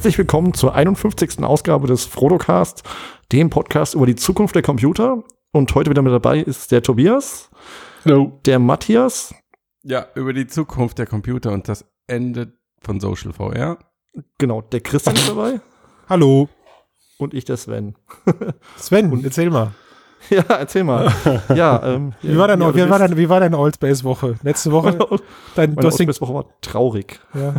Herzlich willkommen zur 51. Ausgabe des Frodocast, dem Podcast über die Zukunft der Computer. Und heute wieder mit dabei ist der Tobias, Hallo. der Matthias, Ja, über die Zukunft der Computer und das Ende von Social VR. genau, der Christian ist dabei Hallo. und ich, der Sven. Sven, erzähl mal. Ja, erzähl mal. Ja, ähm, Wie war, dein, ja, wie war, dein, wie war deine Old Space Woche? Letzte Woche? Dein, Meine hast den, Woche war traurig. ja,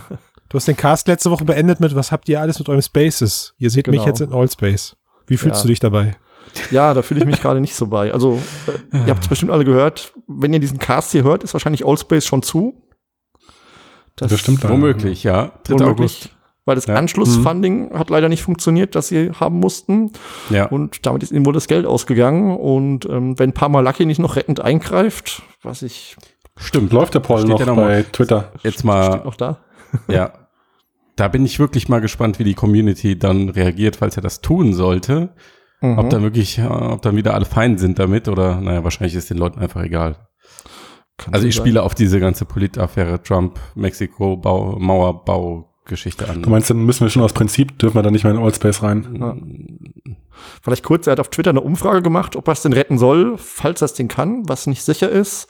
du hast den Cast letzte Woche beendet mit, was habt ihr alles mit eurem Spaces? Ihr seht mich Genau. jetzt in Old Space. Wie fühlst Ja. du dich dabei? Ja, da fühle ich mich gerade nicht so bei. Also, äh, ihr habt es bestimmt alle gehört. Wenn ihr diesen Cast hier hört, ist wahrscheinlich Old Space schon zu. Das stimmt. Ja. Womöglich, ja. 3. Womöglich. Weil das Ja. Anschlussfunding hat leider nicht funktioniert, das sie haben mussten. Ja. Und damit ist ihnen wohl das Geld ausgegangen. Und ähm, wenn Parma Lucky nicht noch rettend eingreift, was ich Stimmt. Läuft der Paul Steht noch noch bei mal. Twitter? Jetzt steht mal, noch da. ja. Da bin ich wirklich mal gespannt, wie die Community dann reagiert, falls er das tun sollte. Mhm. Ob dann wirklich, äh, ob dann wieder alle fein sind damit oder, naja, wahrscheinlich ist den Leuten einfach egal. Kann Also so ich sein. spiele auf diese ganze Politaffäre Trump, Mexiko, Bau, Mauerbau-Geschichte an. Du meinst, dann müssen wir schon aus Prinzip, dürfen wir dann nicht mehr in Allspace rein? Ja. Vielleicht kurz, er hat auf Twitter eine Umfrage gemacht, ob er es denn retten soll, falls er es denn kann, was nicht sicher ist.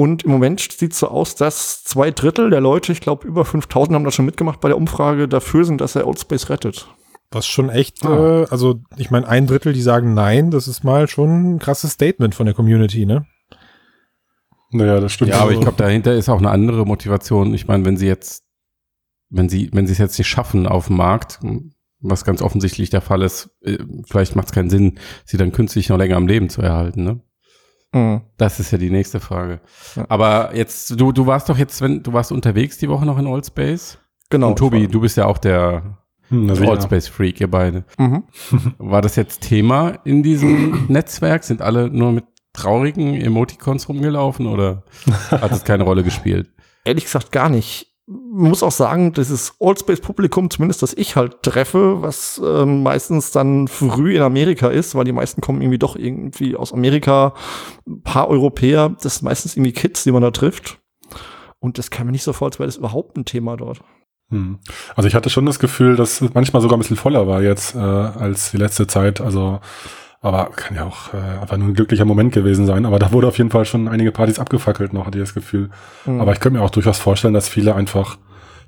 Und im Moment sieht es so aus, dass zwei Drittel der Leute, ich glaube über 5000 haben das schon mitgemacht bei der Umfrage, dafür sind, dass er Oldspace rettet. Was schon echt, Ah. äh, also ich meine, ein Drittel, die sagen nein, das ist mal schon ein krasses Statement von der Community, ne? Naja, das stimmt. Ja, aber ich glaube, dahinter ist auch eine andere Motivation. Ich meine, wenn sie jetzt, wenn sie, wenn sie es jetzt nicht schaffen auf dem Markt, was ganz offensichtlich der Fall ist, äh, vielleicht macht es keinen Sinn, sie dann künstlich noch länger am Leben zu erhalten, ne? Mhm. Das ist ja die nächste Frage. Ja. Aber jetzt, du, du warst doch jetzt, wenn du warst unterwegs die Woche noch in Old Space. Genau. Und Tobi, du bist ja auch der hm. Old Space Freak, ihr beide. Mhm. War das jetzt Thema in diesem Netzwerk? Sind alle nur mit traurigen Emoticons rumgelaufen oder hat es keine Rolle gespielt? Ehrlich gesagt gar nicht. Man muss auch sagen, dieses Oldspace-Publikum, zumindest das ich halt treffe, was ähm, meistens dann früh in Amerika ist, weil die meisten kommen irgendwie doch irgendwie aus Amerika, ein paar Europäer, das sind meistens irgendwie Kids, die man da trifft. Und das kam mir nicht so vor, als wäre das überhaupt ein Thema dort. Hm. Also ich hatte schon das Gefühl, dass es manchmal sogar ein bisschen voller war jetzt äh, als die letzte Zeit. Also, aber kann ja auch äh, einfach nur ein glücklicher Moment gewesen sein. Aber da wurde auf jeden Fall schon einige Partys abgefackelt noch, hatte ich das Gefühl. Mhm. Aber ich könnte mir auch durchaus vorstellen, dass viele einfach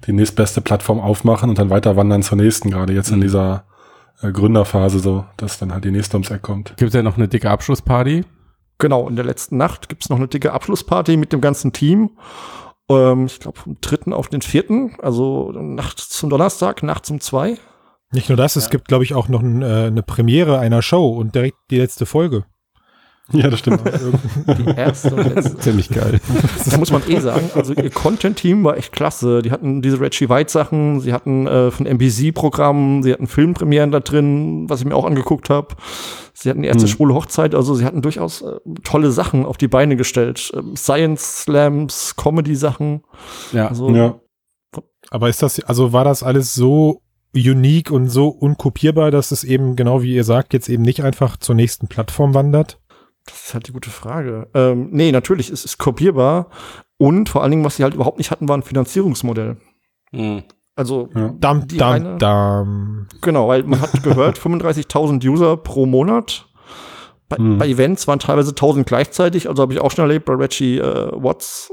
die nächstbeste Plattform aufmachen und dann weiter wandern zur nächsten, gerade jetzt in Mhm. dieser äh, Gründerphase so, dass dann halt die nächste ums Eck kommt. Gibt es ja noch eine dicke Abschlussparty? Genau, in der letzten Nacht gibt's noch eine dicke Abschlussparty mit dem ganzen Team. Ähm, ich glaube, vom dritten auf den vierten, also Nacht zum Donnerstag, Nacht zum zwei. Nicht nur das, es gibt, glaube ich, auch noch ein, äh, eine Premiere einer Show und direkt die letzte Folge. Ja, das stimmt. Die erste und letzte. Ziemlich geil. Das muss man eh sagen. Also ihr Content-Team war echt klasse. Die hatten diese Reggie White-Sachen, sie hatten äh, von NBC-Programmen, sie hatten Filmpremieren da drin, was ich mir auch angeguckt habe. Sie hatten die erste Hm. schwule Hochzeit, also sie hatten durchaus äh, tolle Sachen auf die Beine gestellt. Ähm, Science-Slams, Comedy-Sachen. Ja. Also ja. Aber ist das, also war das alles so unique und so unkopierbar, dass es eben, genau wie ihr sagt, jetzt eben nicht einfach zur nächsten Plattform wandert? Das ist halt die gute Frage. Ähm, nee, natürlich, es ist kopierbar. Und vor allen Dingen, was sie halt überhaupt nicht hatten, war ein Finanzierungsmodell. Mhm. Also, Ja. Dam, dam, eine- dam. genau, weil man hat gehört, 35.000 User pro Monat. Bei, Mhm. bei Events waren teilweise 1000 gleichzeitig, also habe ich auch schon erlebt bei Reggie äh, Watts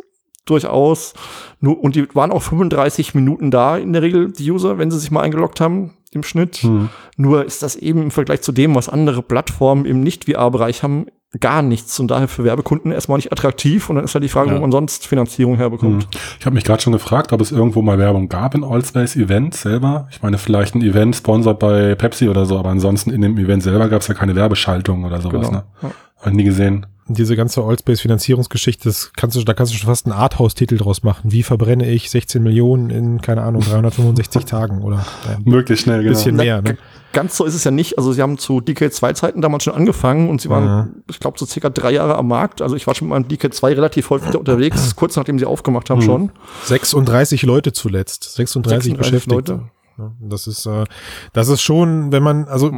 durchaus. Nur, und die waren auch 35 Minuten da in der Regel, die User, wenn sie sich mal eingeloggt haben im Schnitt. Hm. Nur ist das eben im Vergleich zu dem, was andere Plattformen im Nicht-VR-Bereich haben, gar nichts und daher für Werbekunden erstmal nicht attraktiv und dann ist halt die Frage, Ja. wo man sonst Finanzierung herbekommt. Hm. Ich habe mich gerade schon gefragt, ob es irgendwo mal Werbung gab in Allspace Event selber. Ich meine, vielleicht ein Event sponsert bei Pepsi oder so, aber ansonsten in dem Event selber gab es ja keine Werbeschaltung oder sowas. Genau. Ne? Ja. Hab ich nie gesehen. Diese ganze Allspace-Finanzierungsgeschichte, das kannst du, da kannst du schon fast einen Arthouse-Titel draus machen. Wie verbrenne ich 16 Millionen in, keine Ahnung, 365 Tagen oder ein Möglichst schnell, genau. bisschen mehr, ne? Ganz so ist es ja nicht. Also sie haben zu DK2-Zeiten damals schon angefangen und sie waren, Mhm. ich glaube, so circa drei Jahre am Markt. Also ich war schon mit meinem DK2 relativ häufig unterwegs, kurz nachdem sie aufgemacht haben Mhm. schon. 36 Leute zuletzt. 36, 36 Beschäftigte. Leute. Ja, das ist, äh, das ist schon, wenn man, also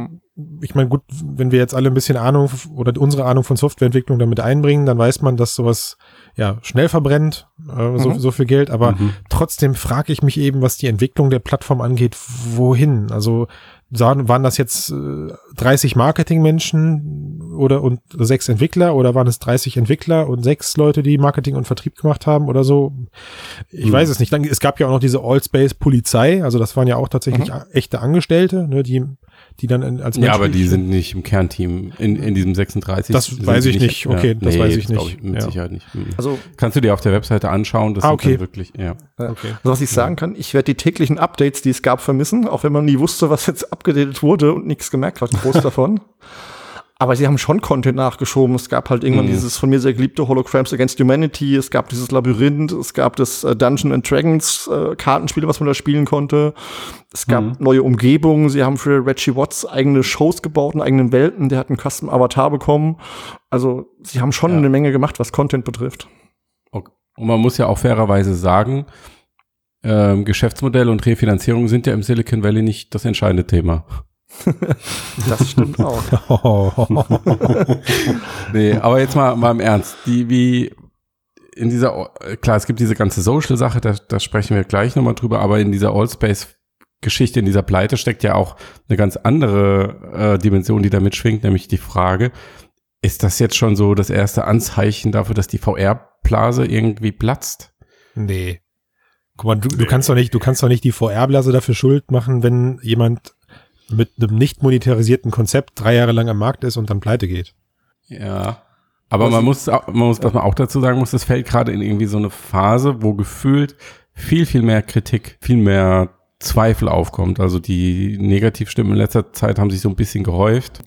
ich meine, gut, wenn wir jetzt alle ein bisschen Ahnung oder unsere Ahnung von Softwareentwicklung damit einbringen, dann weiß man, dass sowas ja schnell verbrennt, äh, so, Mhm. so viel Geld, aber Mhm. trotzdem frage ich mich eben, was die Entwicklung der Plattform angeht, wohin? Also waren das jetzt äh, 30 Marketingmenschen oder und sechs Entwickler oder waren es 30 Entwickler und sechs Leute, die Marketing und Vertrieb gemacht haben oder so? Ich Hm. weiß es nicht. Dann, es gab ja auch noch diese Allspace Polizei, also das waren ja auch tatsächlich Mhm. echte Angestellte, ne, die die dann in, als Ja, aber die sind nicht im Kernteam in, in diesem 36. Das weiß ich nicht. Okay, das weiß ich nicht. mit Ja. Sicherheit nicht. Mhm. Also, Kannst du dir auf der Webseite anschauen, das Ah, sind okay. dann wirklich, ja. Okay. also was ich sagen kann, ich werde die täglichen Updates, die es gab, vermissen, auch wenn man nie wusste, was jetzt abgedatet wurde und nichts gemerkt hat, groß davon. Aber sie haben schon Content nachgeschoben. Es gab halt irgendwann Mhm. dieses von mir sehr geliebte Holograms Against Humanity. Es gab dieses Labyrinth. Es gab das äh, Dungeon and Dragons äh, Kartenspiel, was man da spielen konnte. Es gab Mhm. neue Umgebungen. Sie haben für Reggie Watts eigene Shows gebaut, in eigenen Welten. Der hat einen Custom Avatar bekommen. Also sie haben schon Ja. eine Menge gemacht, was Content betrifft. Okay. Und man muss ja auch fairerweise sagen, ähm, Geschäftsmodell und Refinanzierung sind ja im Silicon Valley nicht das entscheidende Thema. Das stimmt auch. Nee, aber jetzt mal, mal im Ernst. Die, wie in dieser, klar, es gibt diese ganze Social-Sache, da, da sprechen wir gleich nochmal drüber, aber in dieser Allspace-Geschichte, in dieser Pleite steckt ja auch eine ganz andere äh, Dimension, die da mitschwingt, nämlich die Frage, ist das jetzt schon so das erste Anzeichen dafür, dass die VR-Blase irgendwie platzt? Nee. Guck mal, du, du kannst doch nicht, du kannst doch nicht die VR-Blase dafür schuld machen, wenn jemand mit einem nicht monetarisierten Konzept drei Jahre lang am Markt ist und dann pleite geht. Ja. Aber Was- man muss, auch- man muss, was man auch dazu sagen muss, das fällt gerade in irgendwie so eine Phase, wo gefühlt viel, viel mehr Kritik, viel mehr Zweifel aufkommt. Also die Negativstimmen in letzter Zeit haben sich so ein bisschen gehäuft.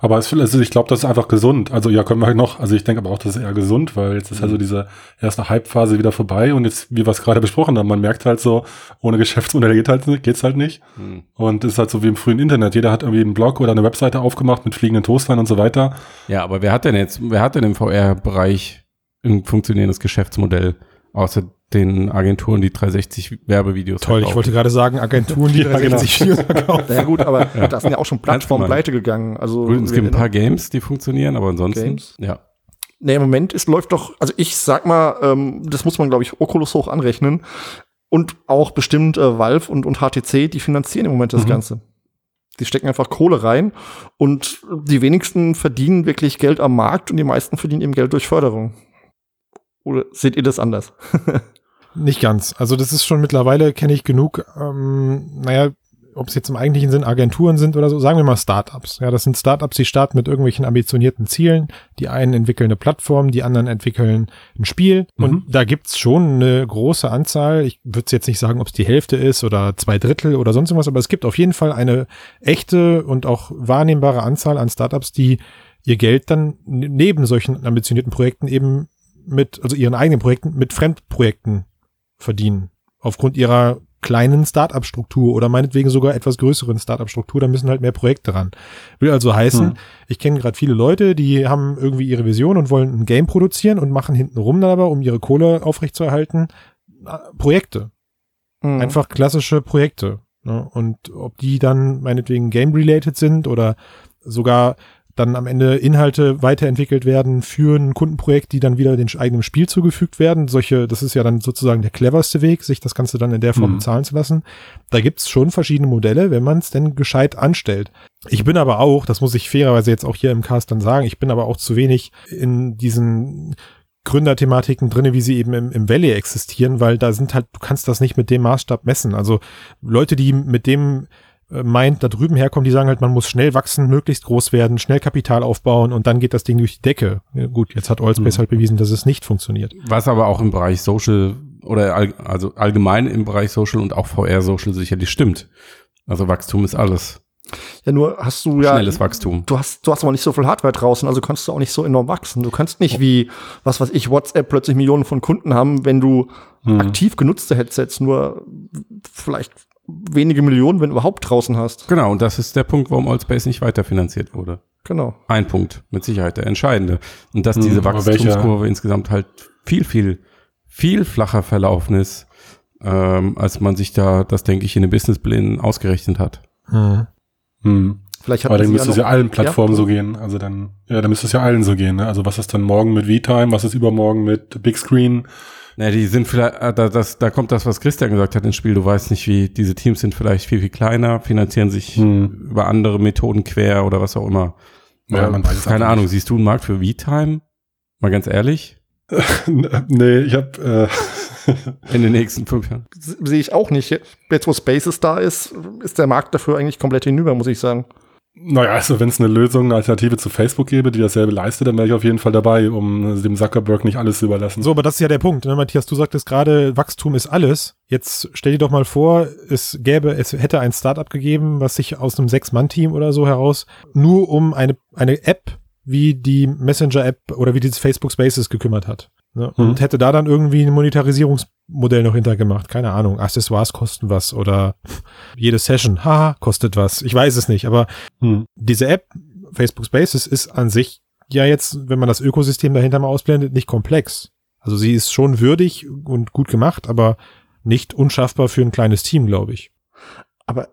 Aber es, also ich glaube, das ist einfach gesund. Also ja, können wir noch, also ich denke aber auch, das ist eher gesund, weil jetzt ist also diese erste Hype-Phase wieder vorbei und jetzt, wie wir es gerade besprochen haben, man merkt halt so, ohne Geschäftsmodell geht halt, geht's halt nicht. Hm. Und es ist halt so wie im frühen Internet. Jeder hat irgendwie einen Blog oder eine Webseite aufgemacht mit fliegenden Toastern und so weiter. Ja, aber wer hat denn jetzt, wer hat denn im VR-Bereich ein funktionierendes Geschäftsmodell, außer den Agenturen, die 360 Werbevideos Toll, ich wollte gerade sagen, Agenturen, die Ja, genau. 60 Videos verkaufen. Na ja gut, aber da sind ja auch schon Plattformen pleite gegangen. Also Gut, es gibt ein paar Games, die funktionieren, aber ansonsten, Games? ja. Nee, im Moment ist, läuft doch, also ich sag mal, ähm, das muss man, glaube ich, Oculus hoch anrechnen. Und auch bestimmt äh, Valve und, und HTC, die finanzieren im Moment das Mhm. Ganze. Die stecken einfach Kohle rein und die wenigsten verdienen wirklich Geld am Markt und die meisten verdienen eben Geld durch Förderung. Oder seht ihr das anders? Nicht ganz. Also das ist schon mittlerweile, kenne ich genug, ähm, naja, ob es jetzt im eigentlichen Sinn Agenturen sind oder so, sagen wir mal Startups. Ja, das sind Startups, die starten mit irgendwelchen ambitionierten Zielen. Die einen entwickeln eine Plattform, die anderen entwickeln ein Spiel. Mhm. Und da gibt's schon eine große Anzahl. Ich würde jetzt nicht sagen, ob es die Hälfte ist oder zwei Drittel oder sonst was, aber es gibt auf jeden Fall eine echte und auch wahrnehmbare Anzahl an Startups, die ihr Geld dann neben solchen ambitionierten Projekten eben mit, also ihren eigenen Projekten, mit Fremdprojekten verdienen. Aufgrund ihrer kleinen Startup-Struktur oder meinetwegen sogar etwas größeren Startup-Struktur, da müssen halt mehr Projekte ran. Will also heißen, Hm. ich kenne gerade viele Leute, die haben irgendwie ihre Vision und wollen ein Game produzieren und machen hintenrum dann aber, um ihre Kohle aufrechtzuerhalten, äh, Projekte. Mhm. Einfach klassische Projekte. Ne? Und ob die dann meinetwegen game-related sind oder sogar dann am Ende Inhalte weiterentwickelt werden für ein Kundenprojekt, die dann wieder dem eigenen Spiel zugefügt werden. Solche, das ist ja dann sozusagen der cleverste Weg, sich das Ganze dann in der Form Mhm. bezahlen zu lassen. Da gibt's schon verschiedene Modelle, wenn man es denn gescheit anstellt. Ich bin aber auch, das muss ich fairerweise jetzt auch hier im Cast dann sagen, ich bin aber auch zu wenig in diesen Gründerthematiken drinne, wie sie eben im, im Valley existieren, weil da sind halt, du kannst das nicht mit dem Maßstab messen. Also Leute, die mit dem äh, Mind da drüben herkommen, die sagen halt, man muss schnell wachsen, möglichst groß werden, schnell Kapital aufbauen und dann geht das Ding durch die Decke. Gut, jetzt hat Allspace Mhm. halt bewiesen, dass es nicht funktioniert. Was aber auch im Bereich Social oder all, also allgemein im Bereich Social und auch VR Social sicherlich stimmt. Also Wachstum ist alles. Ja, nur hast du ja. Schnelles Wachstum. Du hast, du hast aber nicht so viel Hardware draußen, also kannst du auch nicht so enorm wachsen. Du kannst nicht wie, was weiß ich, WhatsApp plötzlich Millionen von Kunden haben, wenn du Hm. aktiv genutzte Headsets nur vielleicht wenige Millionen, wenn überhaupt draußen hast. Genau, und das ist der Punkt, warum Allspace nicht weiterfinanziert wurde. Genau. Ein Punkt, mit Sicherheit der entscheidende. Und dass Hm, diese aber Wachstumskurve insgesamt halt viel, viel, viel flacher verlaufen ist, ähm, als man sich da, das denke ich, in den Businessplänen ausgerechnet hat. Mhm. Hm. Vielleicht Aber hatten dann müsste es ja allen Plattformen Ja. so gehen. Also dann, ja, dann müsste es ja allen so gehen. Ne? Also was ist dann morgen mit V-Time, was ist übermorgen mit Big Screen? Ne, die sind vielleicht, äh, da, das, da kommt das, was Christian gesagt hat ins Spiel. Du weißt nicht, wie diese Teams sind vielleicht viel, viel kleiner, finanzieren sich Hm. über andere Methoden quer oder was auch immer. Ja, Äh, man weiß es Keine Ahnung, nicht. siehst du einen Markt für V-Time? Mal ganz ehrlich, nee, ich habe äh, in den nächsten fünf Jahren. Sehe ich auch nicht. Jetzt, wo Spaces da ist, ist der Markt dafür eigentlich komplett hinüber, muss ich sagen. Naja, also wenn es eine Lösung, eine Alternative zu Facebook gäbe, die dasselbe leistet, dann wäre ich auf jeden Fall dabei, um dem Zuckerberg nicht alles zu überlassen. So, aber das ist ja der Punkt, ne? Matthias, du sagtest gerade, Wachstum ist alles. Jetzt stell dir doch mal vor, es gäbe, es hätte ein Startup gegeben, was sich aus einem Sechs-Mann-Team oder so heraus nur um eine, eine App wie die Messenger-App oder wie dieses Facebook Spaces gekümmert hat. Ne? Mhm. Und hätte da dann irgendwie ein Monetarisierungsmodell noch hintergemacht. Keine Ahnung, Accessoires kosten was oder jede Session, haha, kostet was. Ich weiß es nicht, aber Hm. diese App, Facebook Spaces, ist an sich ja jetzt, wenn man das Ökosystem dahinter mal ausblendet, nicht komplex. Also sie ist schon würdig und gut gemacht, aber nicht unschaffbar für ein kleines Team, glaube ich. Aber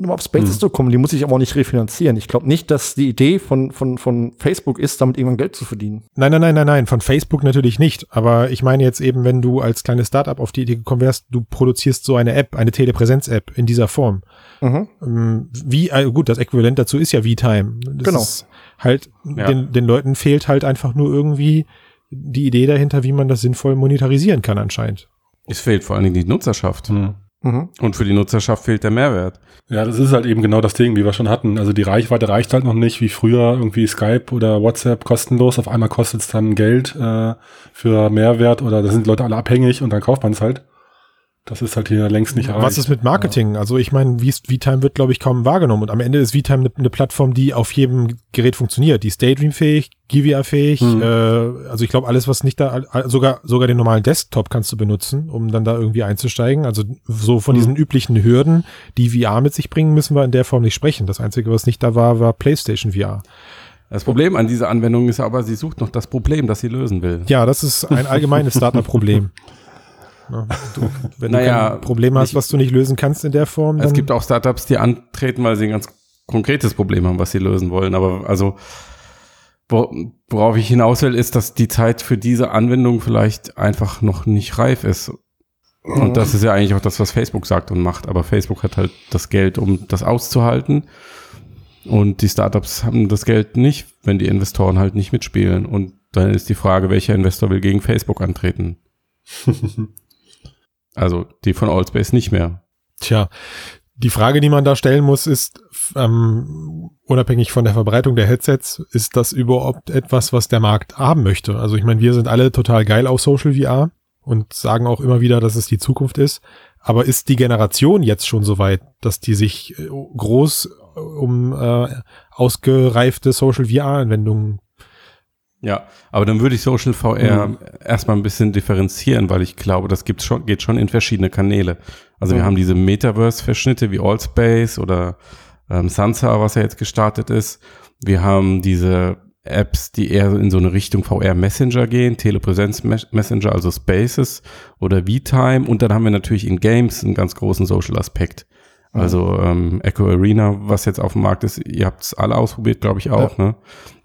um auf Spaces Hm. zu kommen, die muss ich aber auch nicht refinanzieren. Ich glaube nicht, dass die Idee von, von, von Facebook ist, damit irgendwann Geld zu verdienen. Nein, nein, nein, nein, nein, von Facebook natürlich nicht. Aber ich meine jetzt eben, wenn du als kleines Startup auf die Idee gekommen wärst, du produzierst so eine App, eine Telepräsenz-App in dieser Form. Mhm. Ähm, Wie, äh, gut, das Äquivalent dazu ist ja V-Time. Genau. Ist halt, Ja. den, den Leuten fehlt halt einfach nur irgendwie die Idee dahinter, wie man das sinnvoll monetarisieren kann anscheinend. Es fehlt vor allen Dingen die Nutzerschaft. Hm. Mhm. Und für die Nutzerschaft fehlt der Mehrwert. Ja, das ist halt eben genau das Ding, wie wir schon hatten. Also die Reichweite reicht halt noch nicht, wie früher irgendwie Skype oder WhatsApp kostenlos. Auf einmal kostet es dann Geld äh, für Mehrwert oder da sind die Leute alle abhängig und dann kauft man es halt. Das ist halt hier längst nicht erreicht. Was ist mit Marketing? Also ich meine, VTime wird, glaube ich, kaum wahrgenommen. Und am Ende ist VTime eine, eine Plattform, die auf jedem Gerät funktioniert. Die ist Daydream-fähig, Givia-fähig. Hm. Äh, also ich glaube, alles, was nicht da, sogar, sogar den normalen Desktop kannst du benutzen, um dann da irgendwie einzusteigen. Also so von Hm. diesen üblichen Hürden, die VR mit sich bringen, müssen wir in der Form nicht sprechen. Das Einzige, was nicht da war, war PlayStation VR. Das Problem an dieser Anwendung ist aber, sie sucht noch das Problem, das sie lösen will. Ja, das ist ein allgemeines Startup-Problem. Ja, du, wenn Naja, du kein Problem hast, ich- was du nicht lösen kannst in der Form, dann Es gibt auch Startups, die antreten, weil sie ein ganz konkretes Problem haben, was sie lösen wollen. Aber also, wo, worauf ich hinaus will, ist, dass die Zeit für diese Anwendung vielleicht einfach noch nicht reif ist. Und das ist ja eigentlich auch das, was Facebook sagt und macht. Aber Facebook hat halt das Geld, um das auszuhalten. Und die Startups haben das Geld nicht, wenn die Investoren halt nicht mitspielen. Und dann ist die Frage, welcher Investor will gegen Facebook antreten? Also die von Allspace nicht mehr. Tja, die Frage, die man da stellen muss, ist, ähm, unabhängig von der Verbreitung der Headsets, ist das überhaupt etwas, was der Markt haben möchte? Also ich meine, wir sind alle total geil auf Social VR und sagen auch immer wieder, dass es die Zukunft ist. Aber ist die Generation jetzt schon so weit, dass die sich äh, groß äh, um äh, ausgereifte Social VR-Anwendungen Ja, aber dann würde ich Social VR erstmal ein bisschen differenzieren, weil ich glaube, das gibt's schon, geht schon in verschiedene Kanäle. Also wir Mhm. haben diese Metaverse-Verschnitte wie Allspace oder ähm, Sansa, was ja jetzt gestartet ist. Wir haben diese Apps, die eher in so eine Richtung VR Messenger gehen, Telepräsenz Mes- Messenger, also Spaces oder V-Time. Und dann haben wir natürlich in Games einen ganz großen Social Aspekt. Also ähm, Echo Arena, was jetzt auf dem Markt ist, ihr habt es alle ausprobiert, glaube ich auch, ne?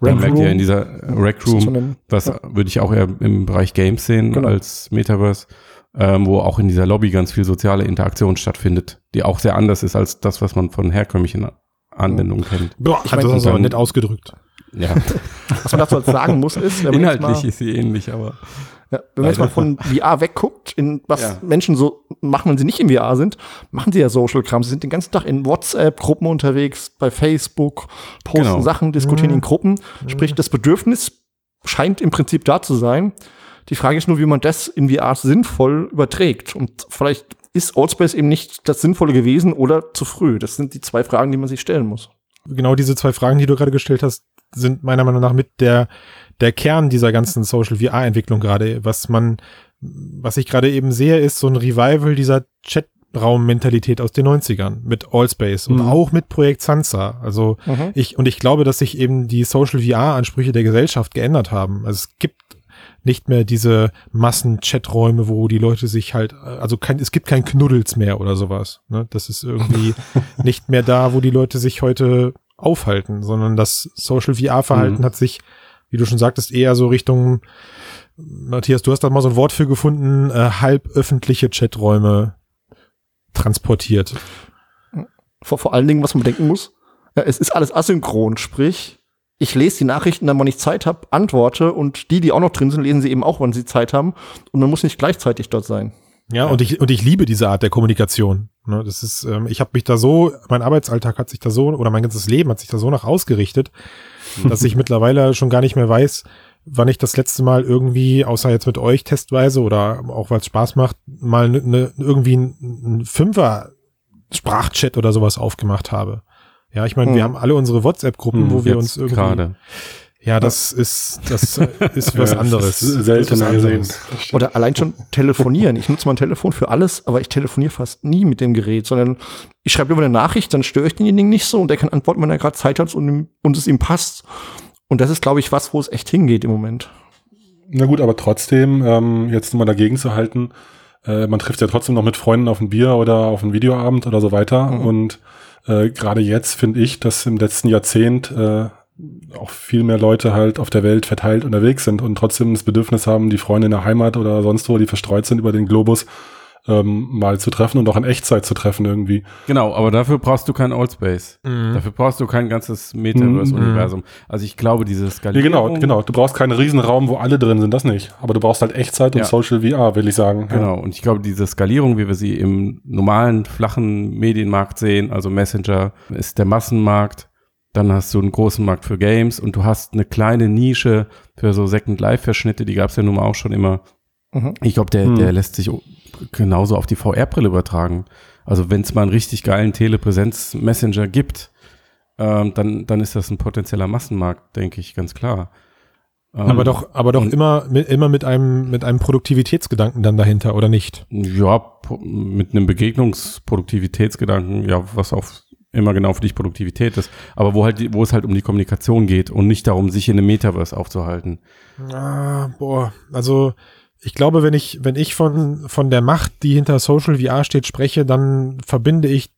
Da Rec merkt ihr in dieser äh, Rec Room, was Ja. würde ich auch eher im Bereich Games sehen Genau. als Metaverse, ähm, wo auch in dieser Lobby ganz viel soziale Interaktion stattfindet, die auch sehr anders ist als das, was man von herkömmlichen Anwendungen kennt. Boah, Ich hat mein, das aber dann- nett ausgedrückt. Ja, Was man dazu sagen muss, ist, wenn man inhaltlich mal, ist sie ähnlich, aber ja, wenn man jetzt mal von VR wegguckt, in was Ja. Menschen so machen, wenn sie nicht in VR sind, machen sie ja Social-Kram. Sie sind den ganzen Tag in WhatsApp-Gruppen unterwegs, bei Facebook, posten Genau. Sachen, diskutieren in Gruppen. Sprich, das Bedürfnis scheint im Prinzip da zu sein. Die Frage ist nur, wie man das in VR sinnvoll überträgt. Und vielleicht ist Allspace eben nicht das Sinnvolle gewesen oder zu früh. Das sind die zwei Fragen, die man sich stellen muss. genau diese zwei Fragen, die du gerade gestellt hast, sind meiner Meinung nach mit der, der Kern dieser ganzen Social VR-Entwicklung gerade. Was man, was ich gerade eben sehe, ist so ein Revival dieser Chatraum-Mentalität aus den 90ern mit Allspace und Mhm. auch mit Projekt Sansa. Also ich, und ich glaube, dass sich eben die Social VR-Ansprüche der Gesellschaft geändert haben. Also es gibt nicht mehr diese Massen-Chaträume, wo die Leute sich halt, also kein, es gibt kein Knuddels mehr oder sowas. Ne? Das ist irgendwie nicht mehr da, wo die Leute sich heute aufhalten, sondern das Social VR-Verhalten Mhm. hat sich, wie du schon sagtest, eher so Richtung, Matthias, du hast da mal so ein Wort für gefunden, äh, halb öffentliche Chaträume transportiert. Vor, vor allen Dingen, was man bedenken muss, ja, es ist alles asynchron, sprich, ich lese die Nachrichten dann, wann ich Zeit habe, antworte und die, die auch noch drin sind, lesen sie eben auch, wann sie Zeit haben und man muss nicht gleichzeitig dort sein. Ja, und ich und ich liebe diese Art der Kommunikation. Ne, das ist, ähm, ich habe mich da so, mein Arbeitsalltag hat sich da so oder mein ganzes Leben hat sich da so nach ausgerichtet, dass ich mittlerweile schon gar nicht mehr weiß, wann ich das letzte Mal irgendwie, außer jetzt mit euch testweise oder auch weil es Spaß macht, mal ne, ne, irgendwie ein, ein Fünfer Sprachchat oder sowas aufgemacht habe. Ja, ich meine, wir Hm. haben alle unsere WhatsApp-Gruppen, Hm, wo wir uns irgendwie. gerade. Ja, das ist, das ist was anderes. Seltener was gesehen. Oder allein schon telefonieren. Ich nutze mein Telefon für alles, aber ich telefoniere fast nie mit dem Gerät, sondern ich schreibe über eine Nachricht, dann störe ich denjenigen nicht so und der kann antworten, wenn er gerade Zeit hat und, und es ihm passt. Und das ist, glaube ich, was, wo es echt hingeht im Moment. Na gut, aber trotzdem, ähm, jetzt mal dagegen zu halten, äh, man trifft ja trotzdem noch mit Freunden auf ein Bier oder auf einen Videoabend oder so weiter. Mhm. Und äh, gerade jetzt finde ich, dass im letzten Jahrzehnt äh, auch viel mehr Leute halt auf der Welt verteilt unterwegs sind und trotzdem das Bedürfnis haben, die Freunde in der Heimat oder sonst wo, die verstreut sind über den Globus, ähm, mal zu treffen und auch in Echtzeit zu treffen irgendwie. Genau, aber dafür brauchst du kein Oldspace. Mhm. Dafür brauchst du kein ganzes Metaverse-Universum. Also ich glaube, diese Ja, Skalierung. genau, genau. Du brauchst keinen Riesenraum, wo alle drin sind, das nicht. Aber du brauchst halt Echtzeit und Ja. Social VR, will ich sagen. Ja. Genau, und ich glaube, diese Skalierung, wie wir sie im normalen, flachen Medienmarkt sehen, also Messenger ist der Massenmarkt, dann hast du einen großen Markt für Games und du hast eine kleine Nische für so Second-Life-Verschnitte, die gab es ja nun mal auch schon immer. Mhm. Ich glaube, der, Hm. der lässt sich genauso auf die VR-Brille übertragen. Also wenn es mal einen richtig geilen Telepräsenz-Messenger gibt, ähm, dann, dann ist das ein potenzieller Massenmarkt, denke ich, ganz klar. Ähm, Aber doch, aber doch immer, mit, immer mit einem, mit einem Produktivitätsgedanken dann dahinter, oder nicht? Ja, mit einem Begegnungsproduktivitätsgedanken, ja, was auf immer genau für dich Produktivität ist, aber wo halt, wo es halt um die Kommunikation geht und nicht darum, sich in einem Metaverse aufzuhalten. Ah, boah, also ich glaube, wenn ich, wenn ich von, von der Macht, die hinter Social VR steht, spreche, dann verbinde ich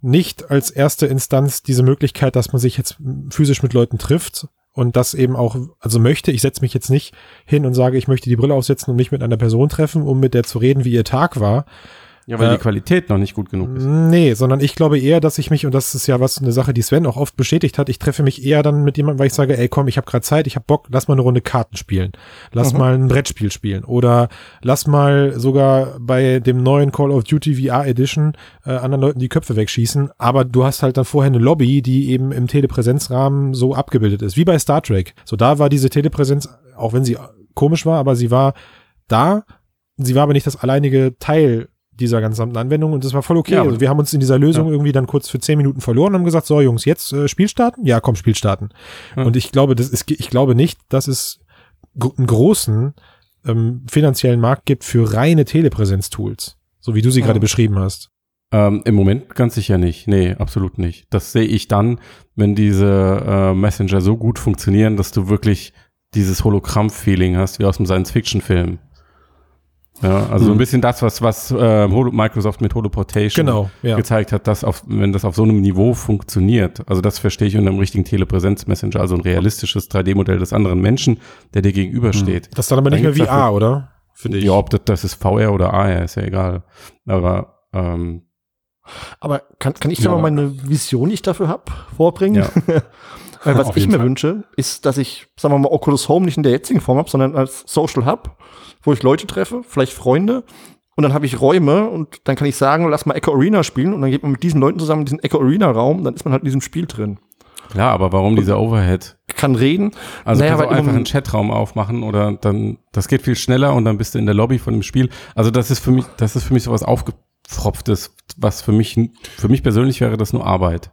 nicht als erste Instanz diese Möglichkeit, dass man sich jetzt physisch mit Leuten trifft und das eben auch, also möchte, ich setze mich jetzt nicht hin und sage, ich möchte die Brille aufsetzen und mich mit einer Person treffen, um mit der zu reden, wie ihr Tag war, Ja, weil Äh, die Qualität noch nicht gut genug ist. Nee, sondern ich glaube eher, dass ich mich, und das ist ja was eine Sache, die Sven auch oft bestätigt hat, ich treffe mich eher dann mit jemandem, weil ich sage, ey komm, ich habe gerade Zeit, ich habe Bock, lass mal eine Runde Karten spielen. Lass Mhm. mal ein Brettspiel spielen. Oder lass mal sogar bei dem neuen Call of Duty VR Edition äh, anderen Leuten die Köpfe wegschießen. Aber du hast halt dann vorher eine Lobby, die eben im Telepräsenzrahmen so abgebildet ist. Wie bei Star Trek. So da war diese Telepräsenz, auch wenn sie komisch war, aber sie war da. Sie war aber nicht das alleinige Teil dieser gesamten Anwendung und das war voll okay. Ja, also wir haben uns in dieser Lösung Ja. irgendwie dann kurz für zehn Minuten verloren und haben gesagt, so Jungs, jetzt äh, Spiel starten? Ja, komm, Spiel starten. Ja. Und ich glaube, das ist, ich glaube nicht, dass es einen großen ähm, finanziellen Markt gibt für reine Telepräsenz-Tools, so wie du sie gerade beschrieben hast. Ähm, Im Moment ganz sicher nicht. Nee, absolut nicht. Das sehe ich dann, wenn diese äh, Messenger so gut funktionieren, dass du wirklich dieses Hologramm-Feeling hast, wie aus einem Science-Fiction-Film. Ja, also so ein Mhm. bisschen das, was, was äh, Microsoft mit Holoportation Genau, ja. gezeigt hat, dass auf, wenn das auf so einem Niveau funktioniert, also das verstehe ich unter einem richtigen Telepräsenz-Messenger, also ein realistisches 3D-Modell des anderen Menschen, der dir gegenübersteht. Das ist dann aber nicht Dann mehr VR, dafür- oder? Finde ich. Ja, ob das, das ist VR oder AR, ist ja egal. Aber ähm, Aber kann, kann ich Ja. mal meine Vision, die ich dafür habe, vorbringen? Ja. Weil was ich mir Fall. wünsche, ist, dass ich, sagen wir mal, Oculus Home nicht in der jetzigen Form habe, sondern als Social Hub, wo ich Leute treffe, vielleicht Freunde. Und dann habe ich Räume und dann kann ich sagen, lass mal Echo Arena spielen und dann geht man mit diesen Leuten zusammen in diesen Echo Arena Raum, dann ist man halt in diesem Spiel drin. klar, aber warum dieser Overhead? Kann reden. Also Naja, kannst du einfach einen Chatraum aufmachen oder dann, das geht viel schneller und dann bist du in der Lobby von dem Spiel. Also das ist für mich, das ist für mich sowas aufgepfropftes, was für mich, für mich persönlich wäre das nur Arbeit.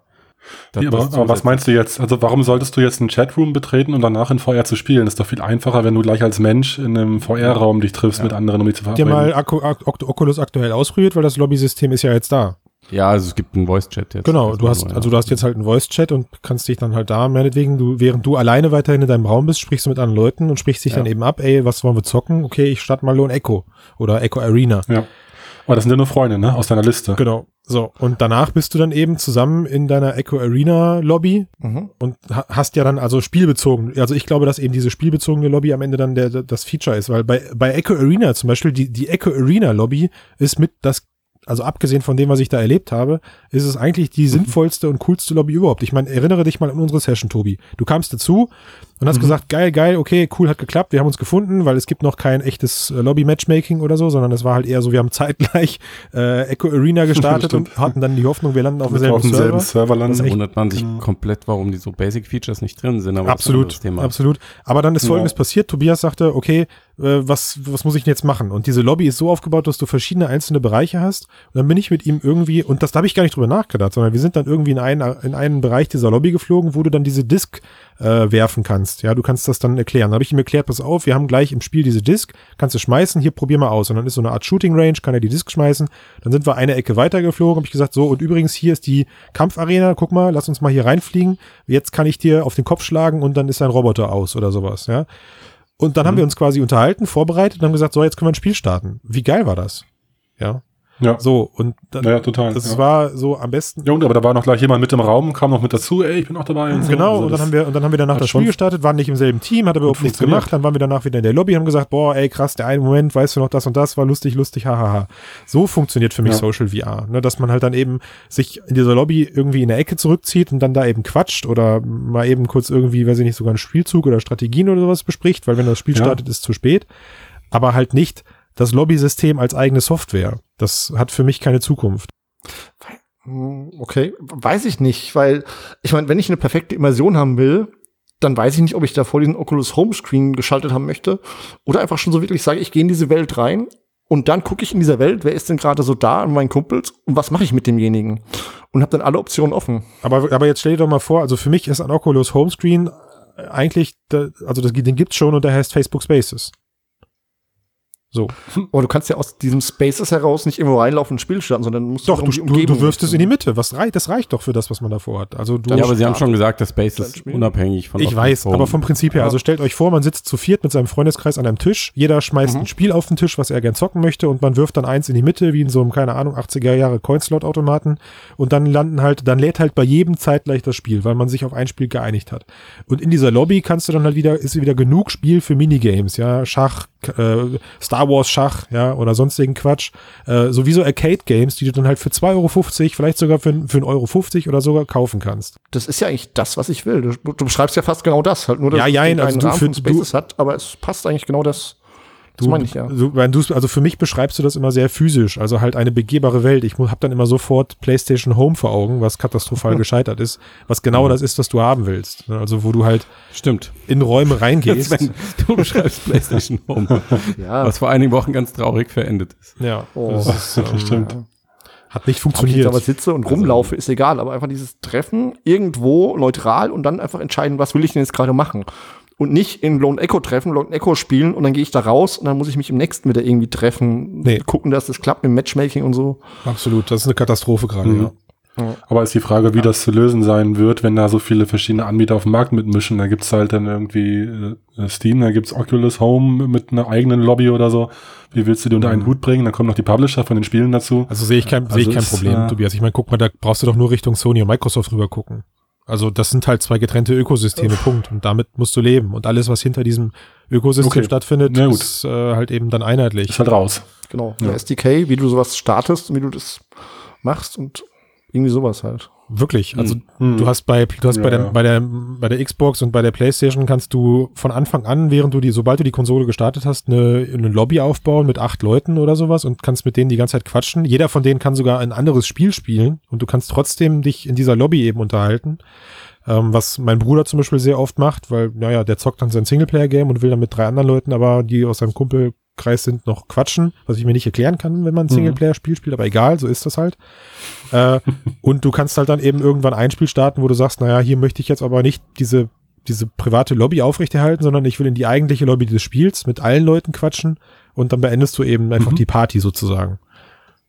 Das- Ja, aber, aber was meinst du jetzt? Also warum solltest du jetzt einen Chatroom betreten und danach in VR zu spielen? Das ist doch viel einfacher, wenn du gleich als Mensch in einem VR-Raum dich triffst mit anderen, um dich zu Habt ihr verabreden. mal Akku, Ak- Ok- Oculus aktuell ausprobiert, weil das Lobby-System ist ja jetzt da. Ja, also es gibt einen Voice-Chat jetzt. Genau, du hast, Ja. also du hast jetzt halt einen Voice-Chat und kannst dich dann halt da, meinetwegen, du, während du alleine weiterhin in deinem Raum bist, sprichst du mit anderen Leuten und sprichst dich Ja. dann eben ab, ey, was wollen wir zocken? Okay, ich starte mal Lone Echo oder Echo Arena. Ja. Aber das sind ja nur Freunde, ne? Aus deiner Liste. Genau. So, und danach bist du dann eben zusammen in deiner Echo Arena Lobby Mhm. und ha- hast ja dann also spielbezogen. Also ich glaube, dass eben diese spielbezogene Lobby am Ende dann der, der, das Feature ist, weil bei, bei Echo Arena zum Beispiel, die, die Echo Arena Lobby ist mit das, also abgesehen von dem, was ich da erlebt habe, ist es eigentlich die sinnvollste und coolste Lobby überhaupt. Ich meine, erinnere dich mal an unsere Session, Tobi. Du kamst dazu und hast gesagt, geil, geil, okay, cool, hat geklappt, wir haben uns gefunden, weil es gibt noch kein echtes äh, Lobby-Matchmaking oder so, sondern es war halt eher so, wir haben zeitgleich äh, Echo Arena gestartet und hatten dann die Hoffnung, wir landen auf demselben auf demselben Server. Server landen. Ist wundert man sich komplett, warum die so Basic Features nicht drin sind. Absolut, absolut. Aber dann ist Ja. Folgendes passiert. Tobias sagte, okay, was, was muss ich denn jetzt machen? Und diese Lobby ist so aufgebaut, dass du verschiedene einzelne Bereiche hast. Und dann bin ich mit ihm irgendwie, und das da habe ich gar nicht drüber nachgedacht, sondern wir sind dann irgendwie in einen, in einen Bereich dieser Lobby geflogen, wo du dann diese Disk äh, werfen kannst. Ja, du kannst das dann erklären. Da habe ich ihm erklärt, pass auf, wir haben gleich im Spiel diese Disk, kannst du schmeißen, hier probier mal aus. Und dann ist so eine Art Shooting Range, kann er die Disk schmeißen. Dann sind wir eine Ecke weitergeflogen, habe ich gesagt, so, und übrigens, hier ist die Kampfarena, guck mal, lass uns mal hier reinfliegen. Jetzt kann ich dir auf den Kopf schlagen und dann ist ein Roboter aus oder sowas, ja. Und dann haben wir uns quasi unterhalten, vorbereitet und haben gesagt, so, jetzt können wir ein Spiel starten. Wie geil war das? Ja. Ja. So, und dann, Ja, total. das ja. war so am besten. ja, und aber da war noch gleich jemand mit im Raum, kam noch mit dazu, ey, ich bin auch dabei. Und so. Genau, Also und dann haben wir, und dann haben wir danach das Spiel gestartet, waren nicht im selben Team, hat aber überhaupt nichts gemacht, dann waren wir danach wieder in der Lobby, haben gesagt, boah, ey, krass, der eine Moment, weißt du noch, das und das war lustig, lustig, hahaha. So funktioniert für mich Ja. Social VR, ne, dass man halt dann eben sich in dieser Lobby irgendwie in der Ecke zurückzieht und dann da eben quatscht oder mal eben kurz irgendwie, weiß ich nicht, sogar einen Spielzug oder Strategien oder sowas bespricht, weil wenn das Spiel startet, ist zu spät, aber halt nicht das Lobby-System als eigene Software. Das hat für mich keine Zukunft. Hm, Okay, weiß ich nicht, weil ich meine, wenn ich eine perfekte Immersion haben will, dann weiß ich nicht, ob ich da vor diesen Oculus Homescreen geschaltet haben möchte oder einfach schon so wirklich sage, ich gehe in diese Welt rein und dann gucke ich in dieser Welt, wer ist denn gerade so da an meinen Kumpels und was mache ich mit demjenigen und habe dann alle Optionen offen. Aber, aber jetzt stell dir doch mal vor, also für mich ist ein Oculus Homescreen eigentlich, also das, den gibt's schon und der heißt Facebook Spaces. So. Aber du kannst ja aus diesem Spaces heraus nicht irgendwo reinlaufen und ein Spiel starten, sondern musst Doch, du, die Umgebung du wirfst es in die. Mitte. Was reicht, das reicht doch für das, was man davor hat. Also du, ja, aber sie haben schon gesagt, das Space ist unabhängig von ich weiß, Home. aber vom Prinzip her, Ja. also stellt euch vor, man sitzt zu viert mit seinem Freundeskreis an einem Tisch, jeder schmeißt Mhm. ein Spiel auf den Tisch, was er gern zocken möchte und man wirft dann eins in die Mitte, wie in so einem, keine Ahnung, 80er Jahre Coinslot-Automaten und dann landen halt, dann lädt halt bei jedem zeitgleich das Spiel, weil man sich auf ein Spiel geeinigt hat. Und in dieser Lobby kannst du dann halt wieder, ist wieder genug Spiel für Minigames, ja, Schach, äh, Star Wars Schach, ja, oder sonstigen Quatsch, äh, sowieso Arcade-Games, die du dann halt für 2,50 Euro, vielleicht sogar für, für 1,50 Euro oder sogar kaufen kannst. Das ist ja eigentlich das, was ich will. Du, du beschreibst ja fast genau das, halt nur, dass Ja, jein, also du für- Spaces hat, aber es passt eigentlich genau das. Das Du, meine ich ja. Du, also für mich beschreibst du das immer sehr physisch, also halt eine begehbare Welt. Ich habe dann immer sofort PlayStation Home vor Augen, was katastrophal gescheitert ist, was genau das ist, was du haben willst. Ne, Also wo du halt Stimmt. in Räume reingehst. Sven, du beschreibst PlayStation Home, Ja, was vor einigen Wochen ganz traurig verendet ist. ja, Oh. das ist, ähm, Stimmt. hat nicht Ob ich funktioniert. jetzt aber sitze und rumlaufe, ist egal, aber einfach dieses Treffen irgendwo neutral und dann einfach entscheiden, was will ich denn jetzt gerade machen. Und nicht in Lone Echo treffen, Lone Echo spielen und dann gehe ich da raus und dann muss ich mich im nächsten wieder irgendwie treffen, Nee. gucken, dass das klappt mit dem Matchmaking und so. Absolut, das ist eine Katastrophe gerade, Mhm. ja. Aber ist die Frage, wie das zu lösen sein wird, wenn da so viele verschiedene Anbieter auf dem Markt mitmischen. Da gibt's halt dann irgendwie äh, Steam, da gibt's Oculus Home mit einer eigenen Lobby oder so. Wie willst du die unter einen Hut bringen? Dann kommen noch die Publisher von den Spielen dazu. Also sehe ich kein, sehe ich Also kein ist, Problem, äh, Tobias. Ich meine, guck mal, da brauchst du doch nur Richtung Sony und Microsoft rüber gucken. Also das sind halt zwei getrennte Ökosysteme, Punkt. Und damit musst du leben. Und alles, was hinter diesem Ökosystem Okay. stattfindet, ist äh, halt eben dann einheitlich. Ist halt raus. Genau. Ja. Der SDK, wie du sowas startest und wie du das machst und irgendwie sowas halt. Wirklich. Also Hm. du hast bei du hast bei Ja, der ja. bei der bei der Xbox und bei der PlayStation kannst du von Anfang an, während du die sobald du die Konsole gestartet hast, eine, eine Lobby aufbauen mit acht Leuten oder sowas und kannst mit denen die ganze Zeit quatschen. Jeder von denen kann sogar ein anderes Spiel spielen und du kannst trotzdem dich in dieser Lobby eben unterhalten. Ähm, was mein Bruder zum Beispiel sehr oft macht, weil, naja, der zockt dann sein Singleplayer-Game und will dann mit drei anderen Leuten, aber die aus seinem Kumpelkreis sind, noch quatschen, was ich mir nicht erklären kann, wenn man ein Mhm. Singleplayer-Spiel spielt, aber egal, so ist das halt. Äh, und du kannst halt dann eben irgendwann ein Spiel starten, wo du sagst, naja, hier möchte ich jetzt aber nicht diese, diese private Lobby aufrechterhalten, sondern ich will in die eigentliche Lobby des Spiels mit allen Leuten quatschen und dann beendest du eben einfach Mhm. die Party sozusagen.